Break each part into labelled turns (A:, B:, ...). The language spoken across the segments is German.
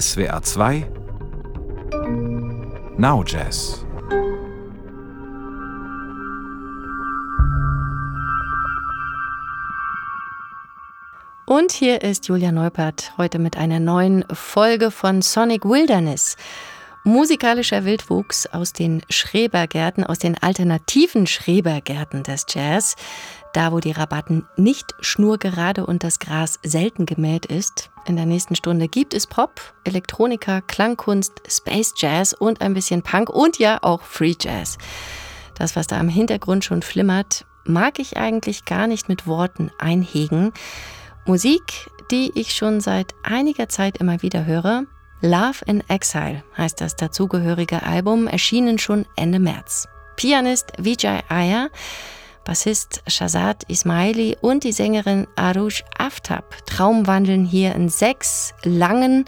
A: SWR 2 Now Jazz
B: Und hier ist Julia Neupert heute mit einer neuen Folge von Sonic Wilderness. Musikalischer Wildwuchs aus den Schrebergärten, aus den alternativen Schrebergärten des Jazz, da wo die Rabatten nicht schnurgerade und das Gras selten gemäht ist. In der nächsten Stunde gibt es Pop, Elektronika, Klangkunst, Space Jazz und ein bisschen Punk und ja auch Free Jazz. Das, was da im Hintergrund schon flimmert, mag ich eigentlich gar nicht mit Worten einhegen. Musik, die ich schon seit einiger Zeit immer wieder höre. Love in Exile heißt das dazugehörige Album, erschienen schon Ende März. Pianist Vijay Iyer, Bassist Shazad Ismaili und die Sängerin Arush Aftab traumwandeln hier in sechs langen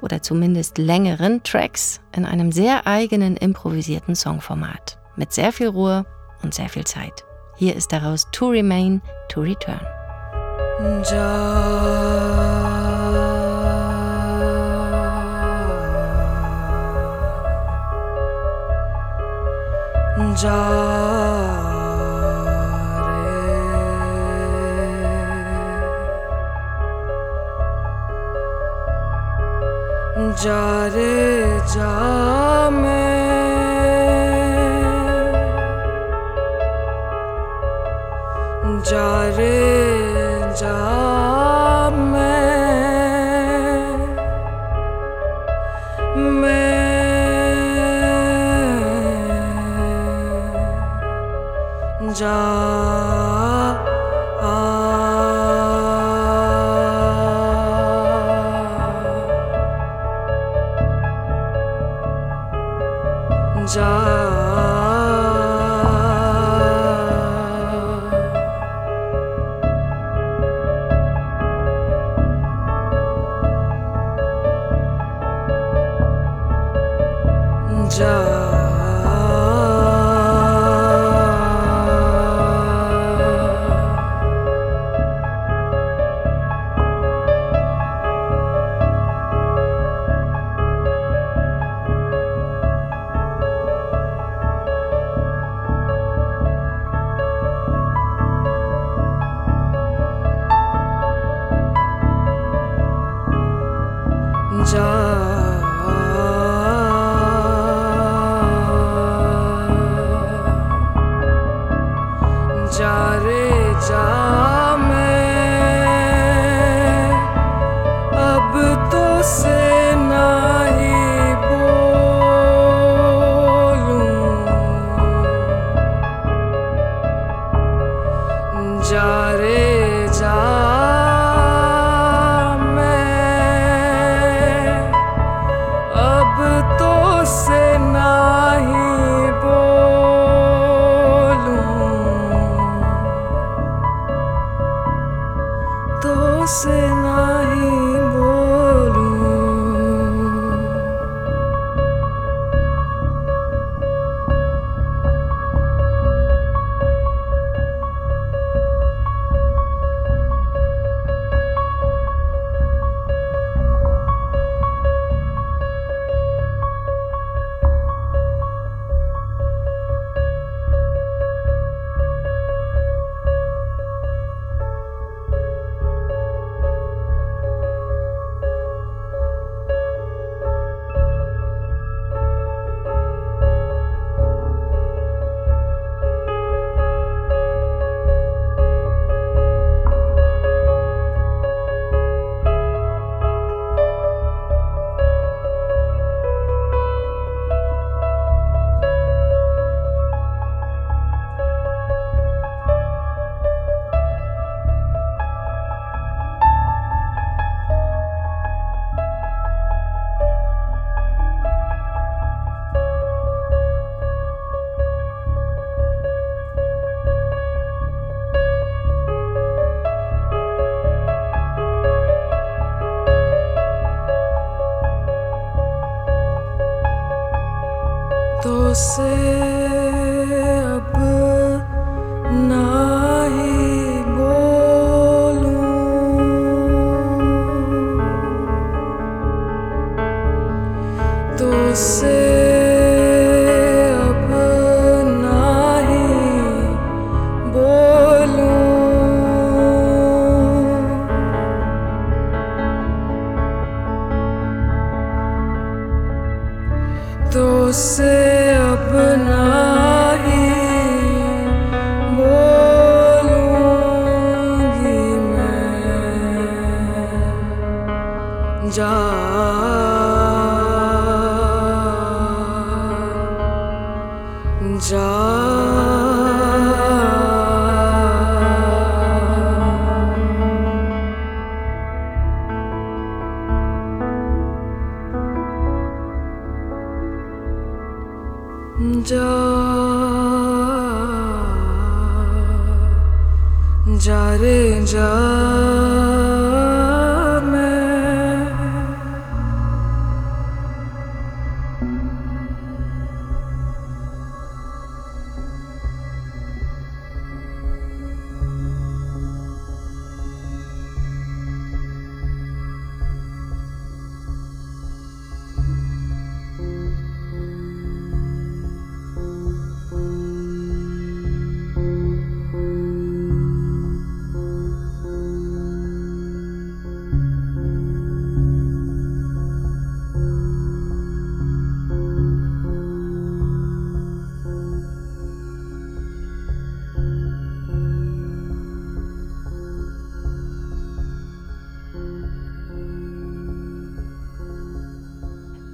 B: oder zumindest längeren Tracks in einem sehr eigenen improvisierten Songformat. Mit sehr viel Ruhe und sehr viel Zeit. Hier ist daraus To Remain, To Return.
C: जा रे जा रे जा मैं जा रे जा मैं मैं जा tu ser.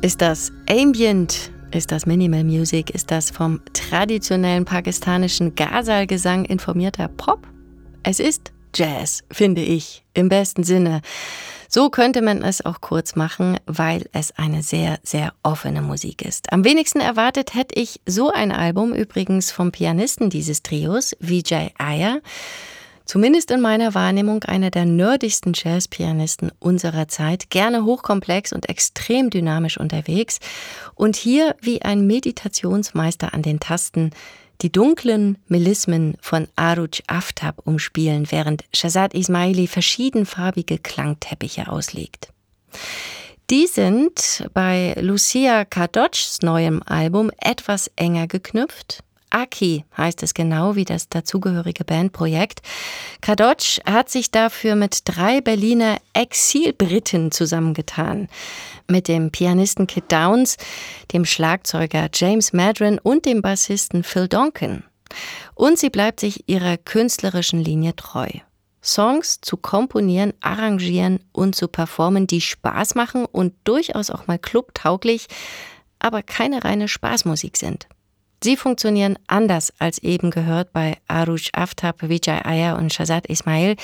B: Ist das Ambient? Ist das Minimal Music? Ist das vom traditionellen pakistanischen Ghazal-Gesang informierter Pop? Es ist Jazz, finde ich, im besten Sinne. So könnte man es auch kurz machen, weil es eine sehr, sehr offene Musik ist. Am wenigsten erwartet hätte ich so ein Album übrigens vom Pianisten dieses Trios, Vijay Iyer. Zumindest in meiner Wahrnehmung einer der nerdigsten Jazzpianisten unserer Zeit, gerne hochkomplex und extrem dynamisch unterwegs. Und hier wie ein Meditationsmeister an den Tasten die dunklen Melismen von Aruj Aftab umspielen, während Shazad Ismaili verschiedenfarbige Klangteppiche auslegt. Die sind bei Lucia Kadoc's neuem Album etwas enger geknüpft, Aki heißt es genau wie das dazugehörige Bandprojekt. Kadoc hat sich dafür mit drei Berliner Exilbriten zusammengetan. Mit dem Pianisten Kit Downs, dem Schlagzeuger James Madron und dem Bassisten Phil Donkin. Und sie bleibt sich ihrer künstlerischen Linie treu. Songs zu komponieren, arrangieren und zu performen, die Spaß machen und durchaus auch mal clubtauglich, aber keine reine Spaßmusik sind. Sie funktionieren anders als eben gehört bei Aruj Aftab, Vijay Iyer und Shazad Ismail.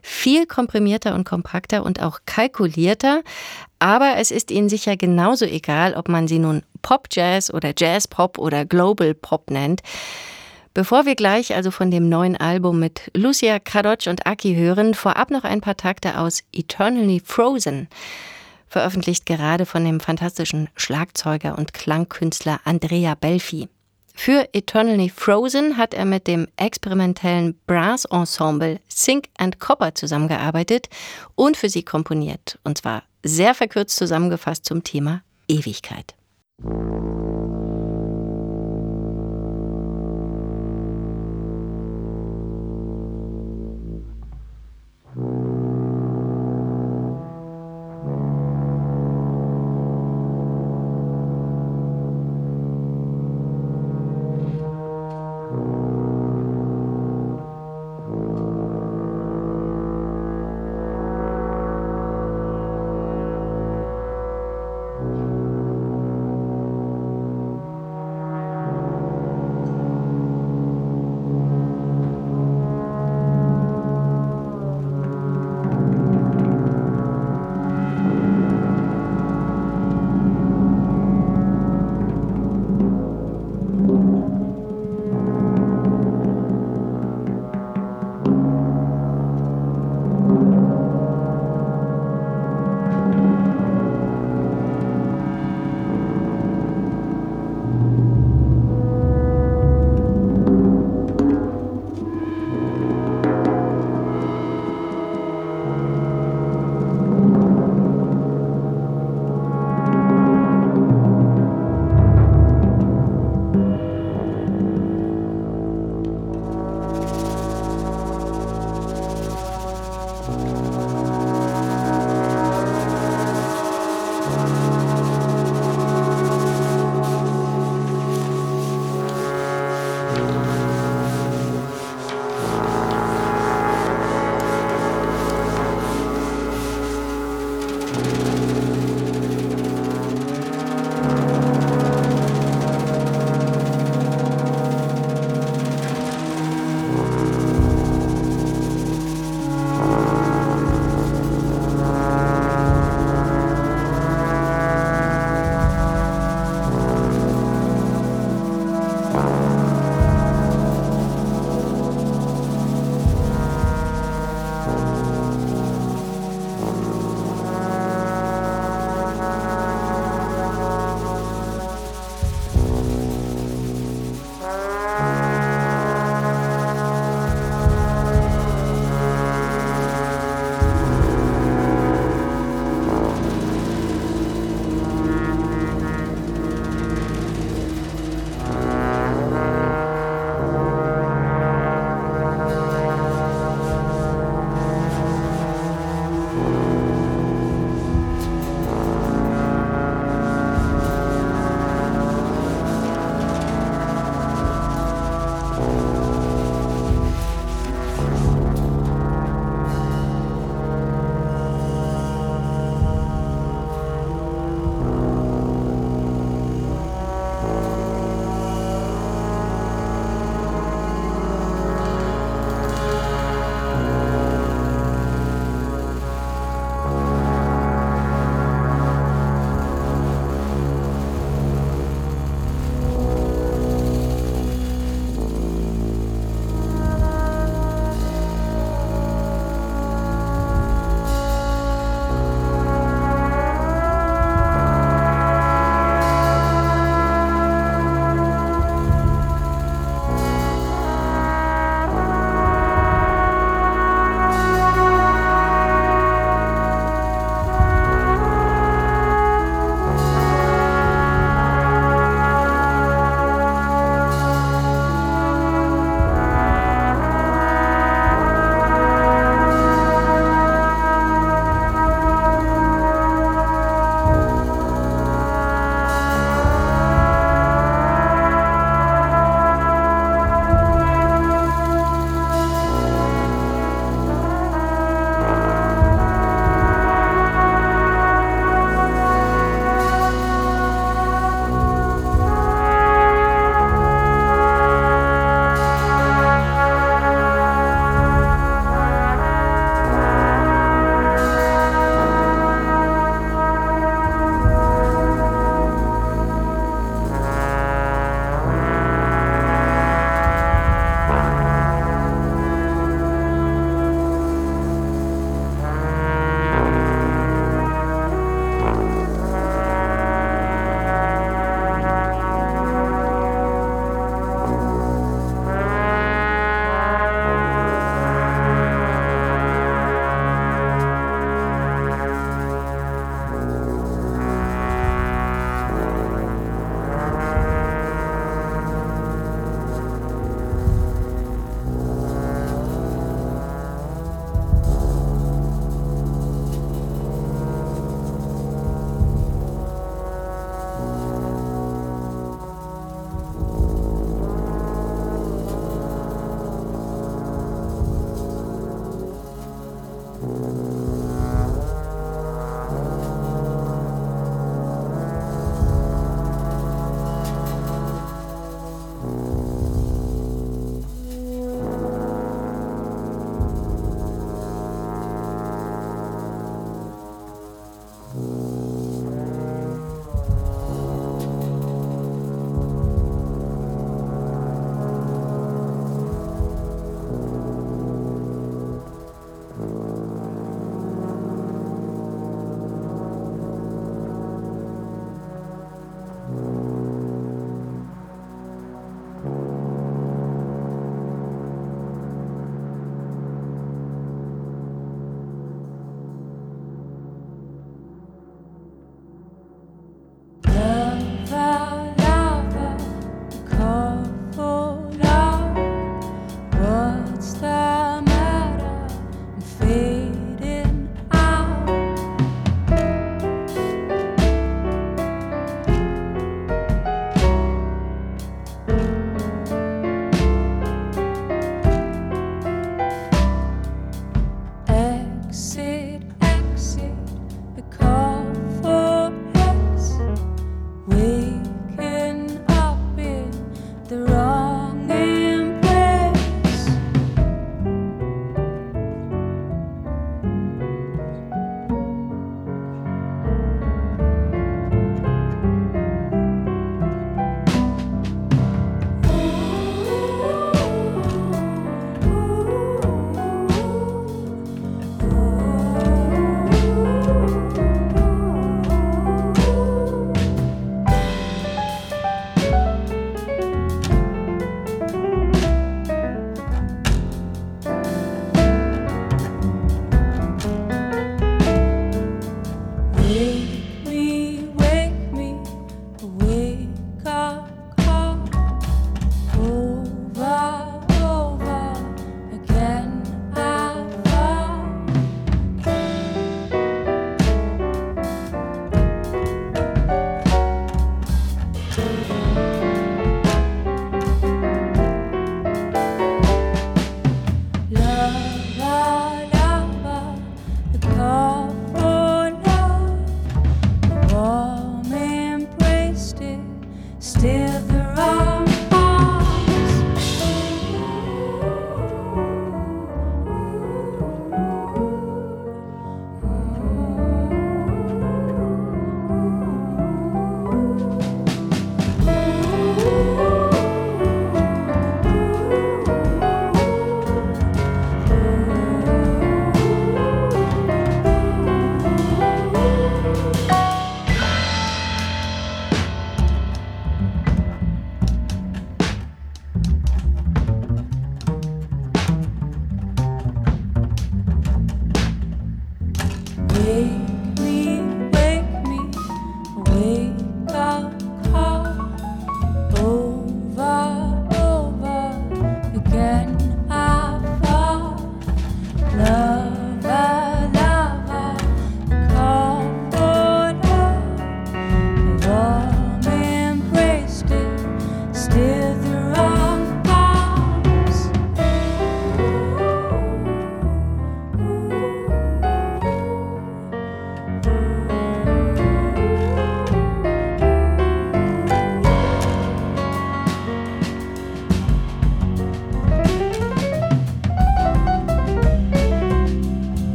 B: Viel komprimierter und kompakter und auch kalkulierter. Aber es ist ihnen sicher genauso egal, ob man sie nun Pop Jazz oder Jazz Pop oder Global Pop nennt. Bevor wir gleich also von dem neuen Album mit Lucia Kadoc und Aki hören, vorab noch ein paar Takte aus Eternally Frozen veröffentlicht gerade von dem fantastischen Schlagzeuger und Klangkünstler Andrea Belfi. Für Eternally Frozen hat er mit dem experimentellen Brass-Ensemble Sink and Copper zusammengearbeitet und für sie komponiert. Und zwar sehr verkürzt zusammengefasst zum Thema Ewigkeit.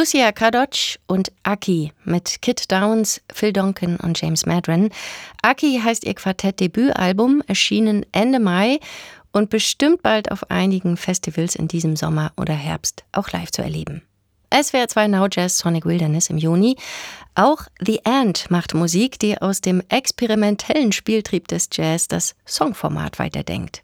D: Lucia Kadocz und Aki mit Kit Downs, Phil Donkin und James Madron. Aki heißt ihr Quartett-Debütalbum, erschienen Ende Mai und bestimmt bald auf einigen Festivals in diesem Sommer oder Herbst auch live zu erleben. SWR 2 Now Jazz Sonic Wilderness im Juni. Auch The Ant macht Musik, die aus dem experimentellen Spieltrieb des Jazz das Songformat weiterdenkt.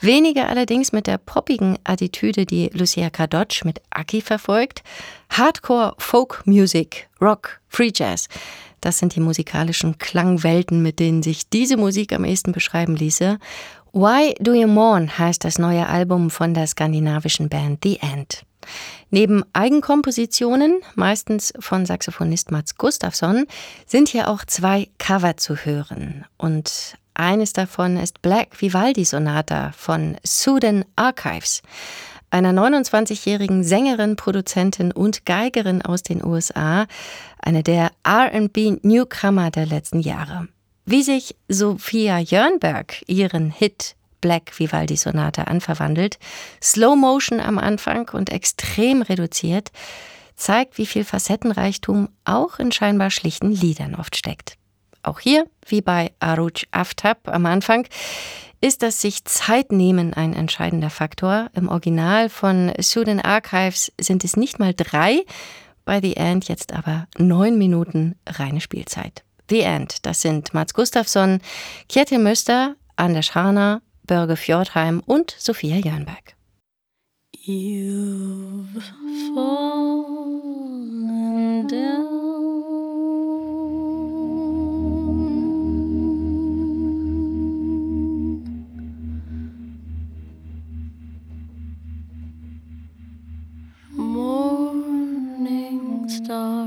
D: Weniger allerdings mit der poppigen Attitüde, die Lucia Kadocz mit Aki verfolgt. Hardcore, Folk Music, Rock, Free Jazz. Das sind die musikalischen Klangwelten, mit denen sich diese Musik am ehesten beschreiben ließe. Why Do You Mourn heißt das neue Album von der skandinavischen Band The Ant. Neben Eigenkompositionen, meistens von Saxophonist Mats Gustafsson, sind hier auch zwei Cover zu hören. Und eines davon ist Black Vivaldi Sonata von Sudan Archives, einer 29-jährigen Sängerin, Produzentin und Geigerin aus den USA, eine der RB Newcomer der letzten Jahre. Wie sich Sophia Jörnberg ihren Hit Black Vivaldi Sonate anverwandelt, Slow Motion am Anfang und extrem reduziert, zeigt, wie viel Facettenreichtum auch in scheinbar schlichten Liedern oft steckt. Auch hier, wie bei Aruj Aftab am Anfang, ist das sich Zeit nehmen ein entscheidender Faktor. Im Original von Sudan Archives sind es nicht mal drei, bei The End jetzt aber neun Minuten reine Spielzeit. The End, das sind Mats Gustafsson, Kjetil Möster, Anders Harner, Börge Fjordheim und Sophia Jörnberg. You've fallen down. Morning star,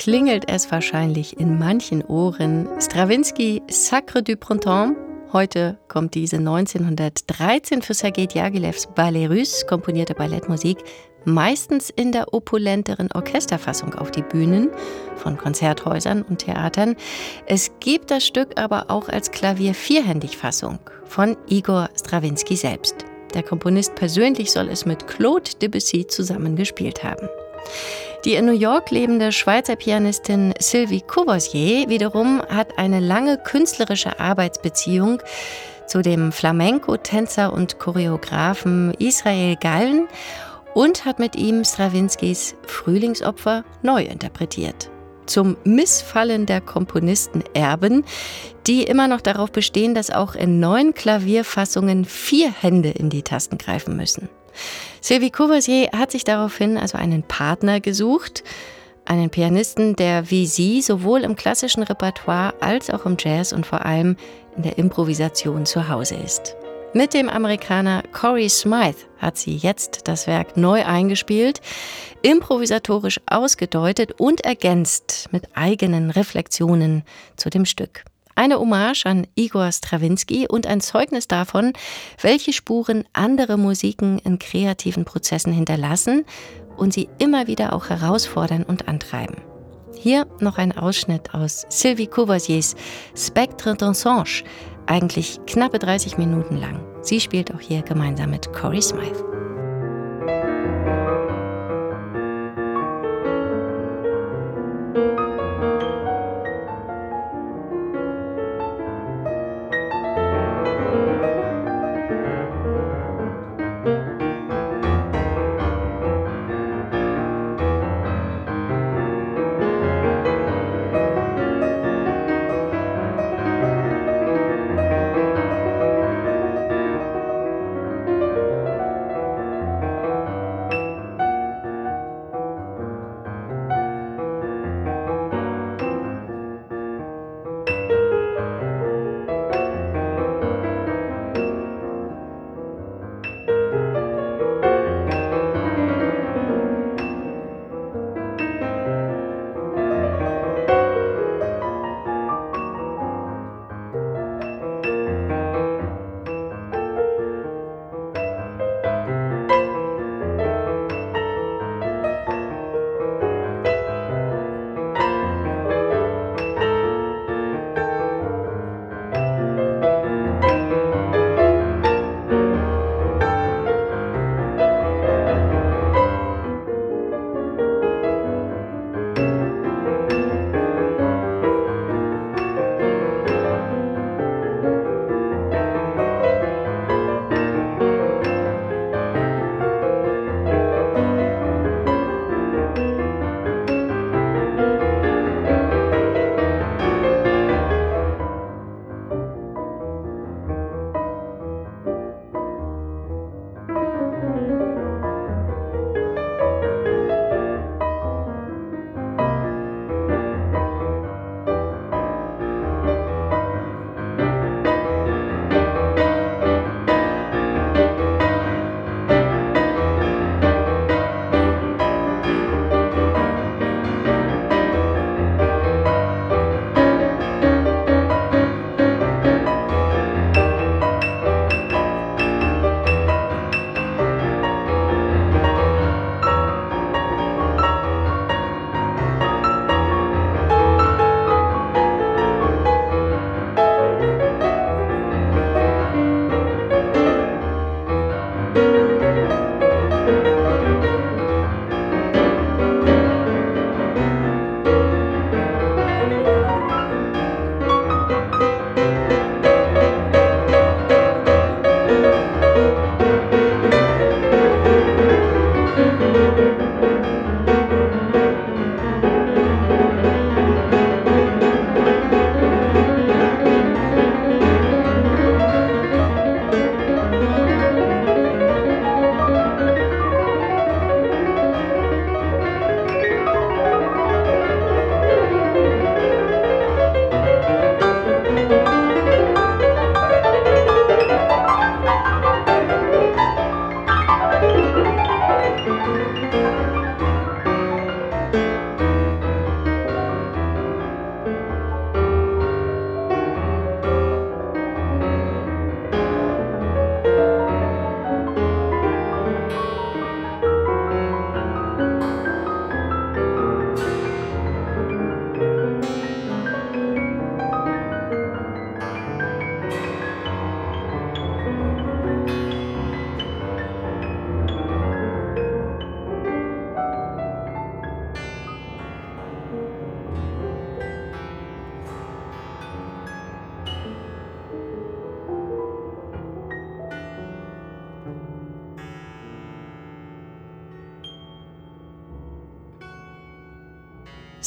B: klingelt es wahrscheinlich in manchen Ohren. Stravinsky Sacre du Printemps. Heute kommt diese 1913 für Sergei Diaghilevs Ballet Russe komponierte Ballettmusik meistens in der opulenteren Orchesterfassung auf die Bühnen von Konzerthäusern und Theatern. Es gibt das Stück aber auch als Klavier-Vierhändig-Fassung von Igor Stravinsky selbst. Der Komponist persönlich soll es mit Claude Debussy zusammengespielt haben. Die in New York lebende Schweizer Pianistin Sylvie Courvoisier wiederum hat eine lange künstlerische Arbeitsbeziehung zu dem Flamenco-Tänzer und Choreografen Israel Gallen und hat mit ihm Strawinskys Frühlingsopfer neu interpretiert. Zum Missfallen der Komponisten Erben, die immer noch darauf bestehen, dass auch in neuen Klavierfassungen vier Hände in die Tasten greifen müssen. Sylvie Courvoisier hat sich daraufhin also einen Partner gesucht, einen Pianisten, der wie sie sowohl im klassischen Repertoire als auch im Jazz und vor allem in der Improvisation zu Hause ist. Mit dem Amerikaner Corey Smythe hat sie jetzt das Werk neu eingespielt, improvisatorisch ausgedeutet und ergänzt mit eigenen Reflexionen zu dem Stück. Eine Hommage an Igor Strawinski und ein Zeugnis davon, welche Spuren andere Musiken in kreativen Prozessen hinterlassen und sie immer wieder auch herausfordern und antreiben. Hier noch ein Ausschnitt aus Sylvie Courvoisiers Spectre d'Ensange, eigentlich knappe 30 Minuten lang. Sie spielt auch hier gemeinsam mit Corey Smythe.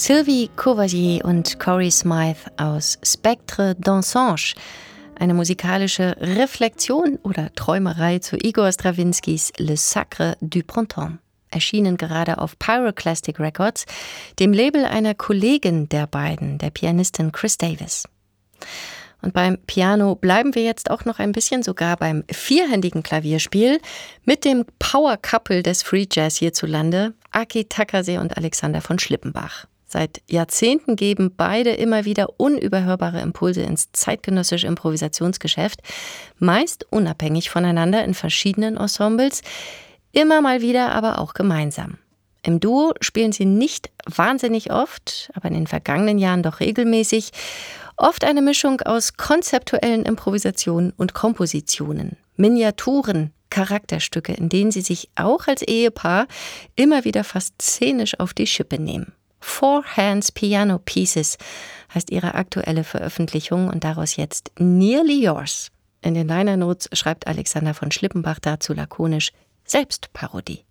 B: Sylvie Courvoisier und Corey Smythe aus Spectre d'Ensange, eine musikalische Reflexion oder Träumerei zu Igor Strawinskys Le Sacre du Printemps, erschienen gerade auf Pyroclastic Records, dem Label einer Kollegin der beiden, der Pianistin Chris Davis. Und beim Piano bleiben wir jetzt auch noch ein bisschen sogar beim vierhändigen Klavierspiel mit dem Power Couple des Free Jazz hierzulande, Aki Takase und Alexander von Schlippenbach. Seit Jahrzehnten geben beide immer wieder unüberhörbare Impulse ins zeitgenössische Improvisationsgeschäft, meist unabhängig voneinander in verschiedenen Ensembles, immer mal wieder aber auch gemeinsam. Im Duo spielen sie nicht wahnsinnig oft, aber in den vergangenen Jahren doch regelmäßig Oft eine Mischung aus konzeptuellen Improvisationen und Kompositionen, Miniaturen, Charakterstücke, in denen sie sich auch als Ehepaar immer wieder fast szenisch auf die Schippe nehmen. Four Hands Piano Pieces heißt ihre aktuelle Veröffentlichung und daraus jetzt Nearly Yours. In den Liner Notes schreibt Alexander von Schlippenbach dazu lakonisch Selbstparodie.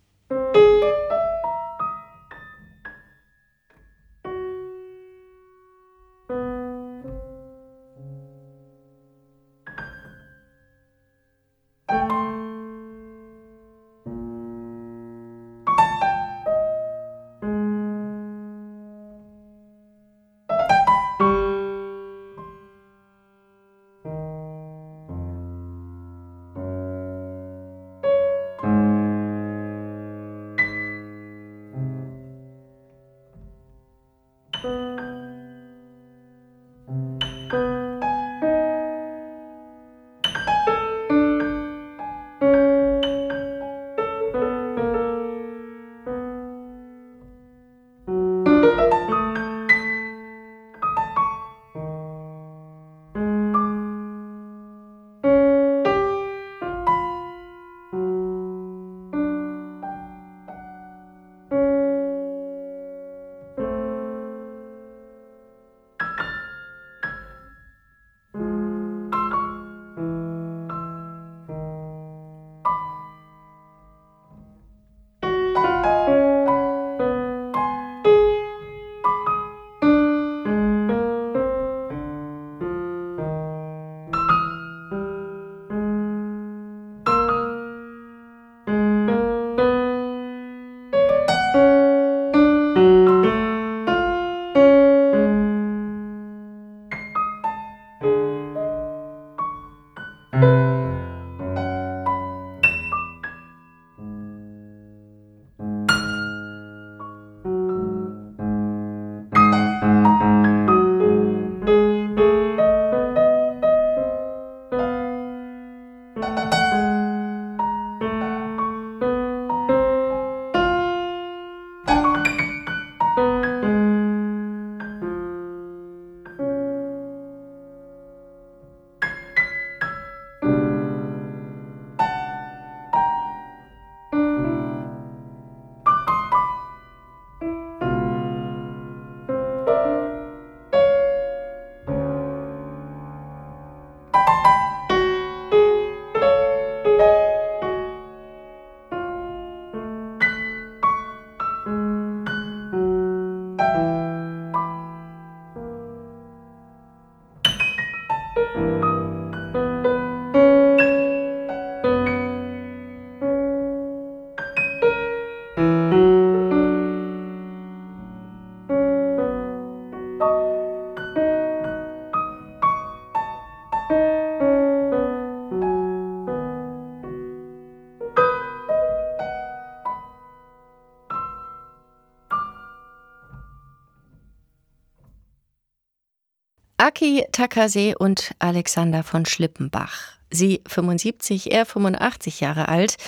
B: Aki Takase und Alexander von Schlippenbach. Sie 75, er 85 Jahre alt.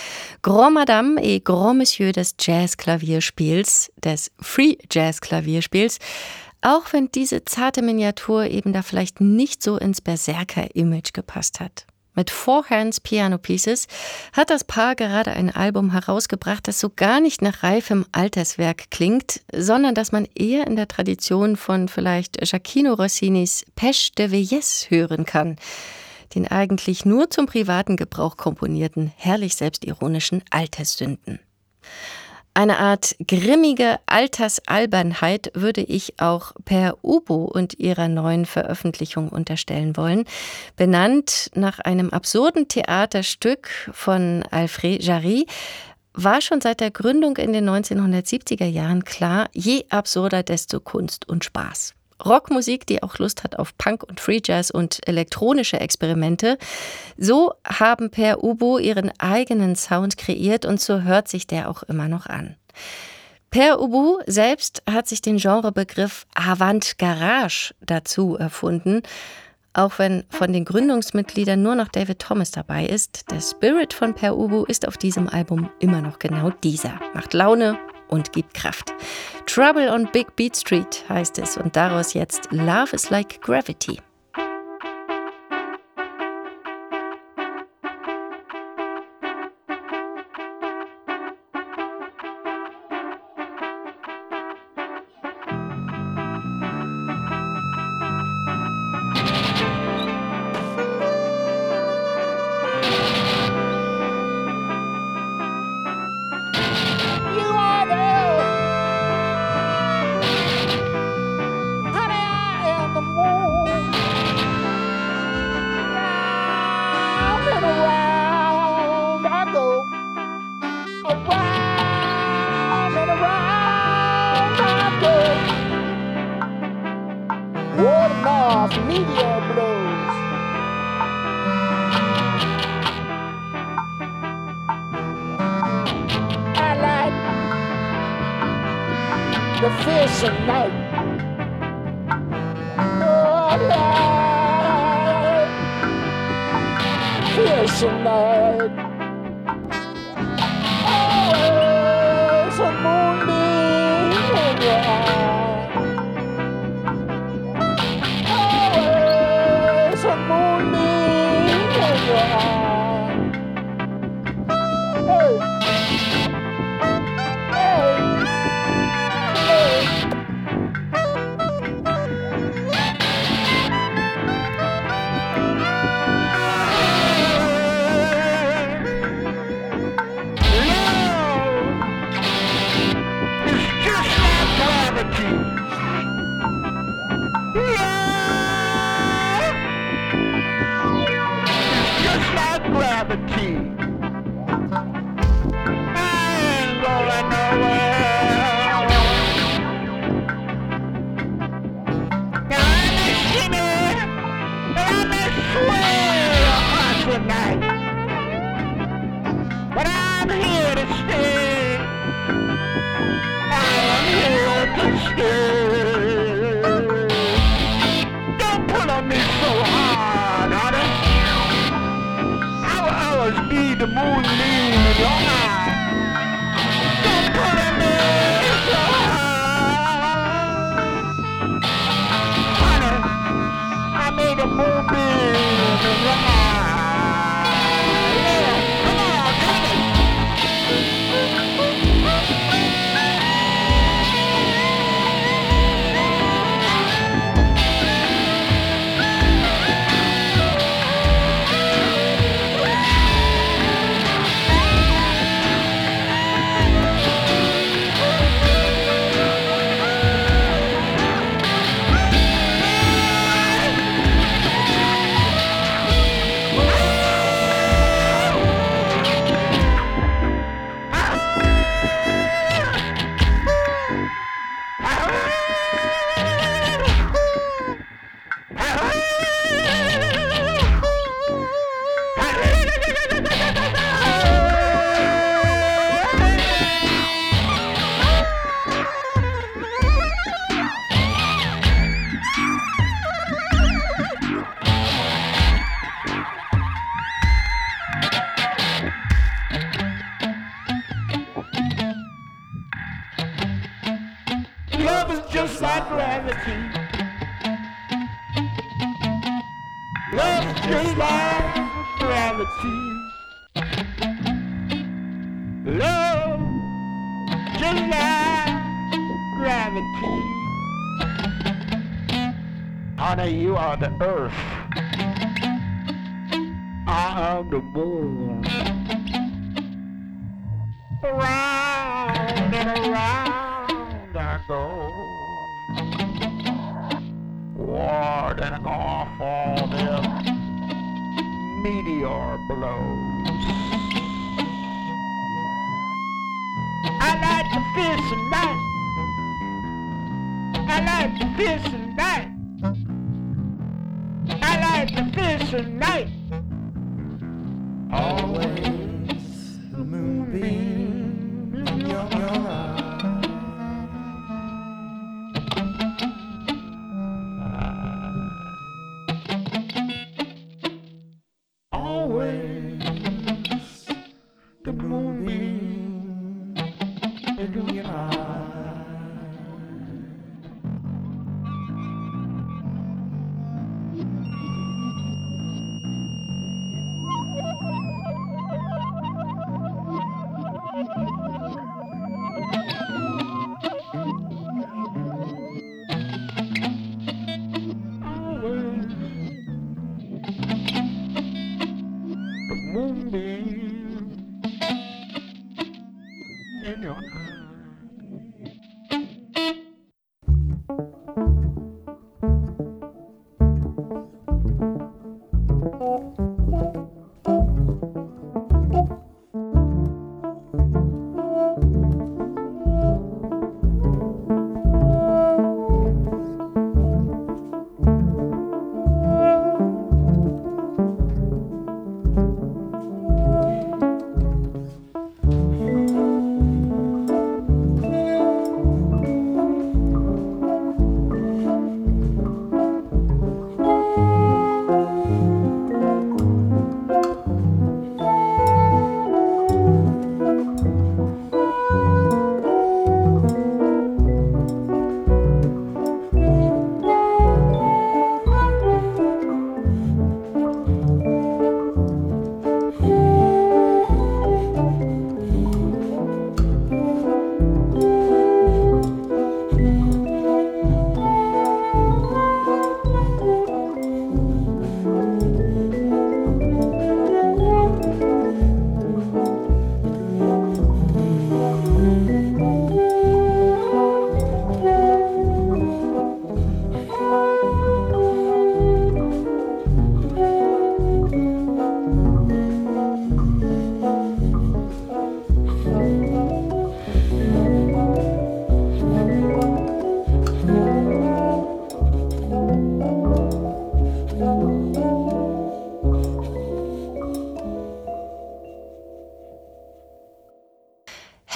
B: Grand Madame et Grand Monsieur des Jazz-Klavierspiels, des Free Jazz-Klavierspiels. Auch wenn diese zarte Miniatur eben da vielleicht nicht so ins Berserker-Image gepasst hat. Mit Four Hands Piano Pieces hat das Paar gerade ein Album herausgebracht, das so gar nicht nach reifem Alterswerk klingt, sondern das man eher in der Tradition von vielleicht Giacchino Rossinis Pêche de Vieillesse hören kann, den eigentlich nur zum privaten Gebrauch komponierten, herrlich selbstironischen Alterssünden.
E: Eine Art grimmige Altersalbernheit würde ich auch per Ubo und ihrer neuen Veröffentlichung unterstellen wollen. Benannt nach einem absurden Theaterstück von Alfred Jarry, war schon seit der Gründung in den 1970er Jahren klar, je absurder, desto Kunst und Spaß. Rockmusik, die auch Lust hat auf Punk und Free Jazz und elektronische Experimente. So haben Per Ubo ihren eigenen Sound kreiert und so hört sich der auch immer noch an. Per Ubu selbst hat sich den Genrebegriff Avant Garage dazu erfunden, auch wenn von den Gründungsmitgliedern nur noch David Thomas dabei ist. Der Spirit von Per Ubu ist auf diesem Album immer noch genau dieser. Macht Laune und gibt Kraft. Trouble on Big Beat Street heißt es und daraus jetzt Love is like Gravity.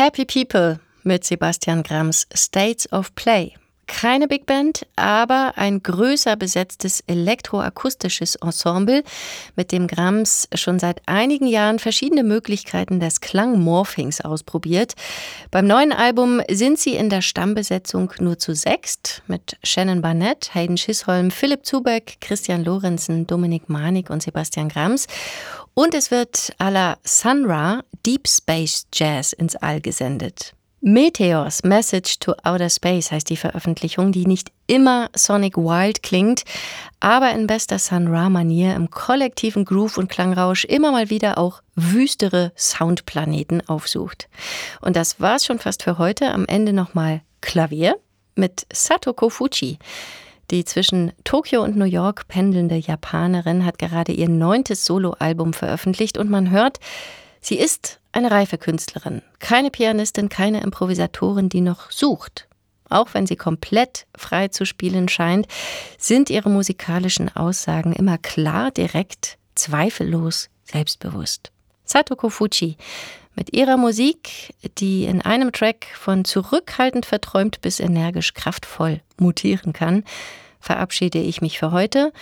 B: Happy People mit Sebastian Grams States of Play. Keine Big Band, aber ein größer besetztes elektroakustisches Ensemble, mit dem Grams schon seit einigen Jahren verschiedene Möglichkeiten des Klangmorphings ausprobiert. Beim neuen Album sind sie in der Stammbesetzung nur zu sechst, mit Shannon Barnett, Hayden Schisholm, Philipp Zubeck, Christian Lorenzen, Dominik Manik und Sebastian Grams. Und es wird à la Sun Ra Deep Space Jazz ins All gesendet. Meteors Message to Outer Space heißt die Veröffentlichung, die nicht immer Sonic Wild klingt, aber in bester Sun Ra-Manier im kollektiven Groove und Klangrausch immer mal wieder auch wüstere Soundplaneten aufsucht. Und das war's schon fast für heute. Am Ende nochmal Klavier mit Satoko Fuji. Die zwischen Tokio und New York pendelnde Japanerin hat gerade ihr neuntes Soloalbum veröffentlicht und man hört, sie ist eine reife Künstlerin, keine Pianistin, keine Improvisatorin, die noch sucht. Auch wenn sie komplett frei zu spielen scheint, sind ihre musikalischen Aussagen immer klar, direkt, zweifellos, selbstbewusst. Satoko Fuji mit ihrer Musik, die in einem Track von zurückhaltend verträumt bis energisch kraftvoll mutieren kann, verabschiede ich mich für heute.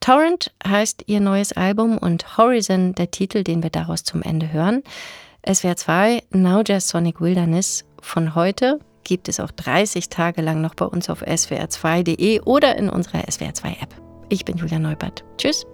B: Torrent heißt ihr neues Album und Horizon der Titel, den wir daraus zum Ende hören. SWR 2 Now Jazz Sonic Wilderness von heute gibt es auch 30 Tage lang noch bei uns auf swr2.de oder in unserer SWR2 App. Ich bin Julia Neubert. Tschüss.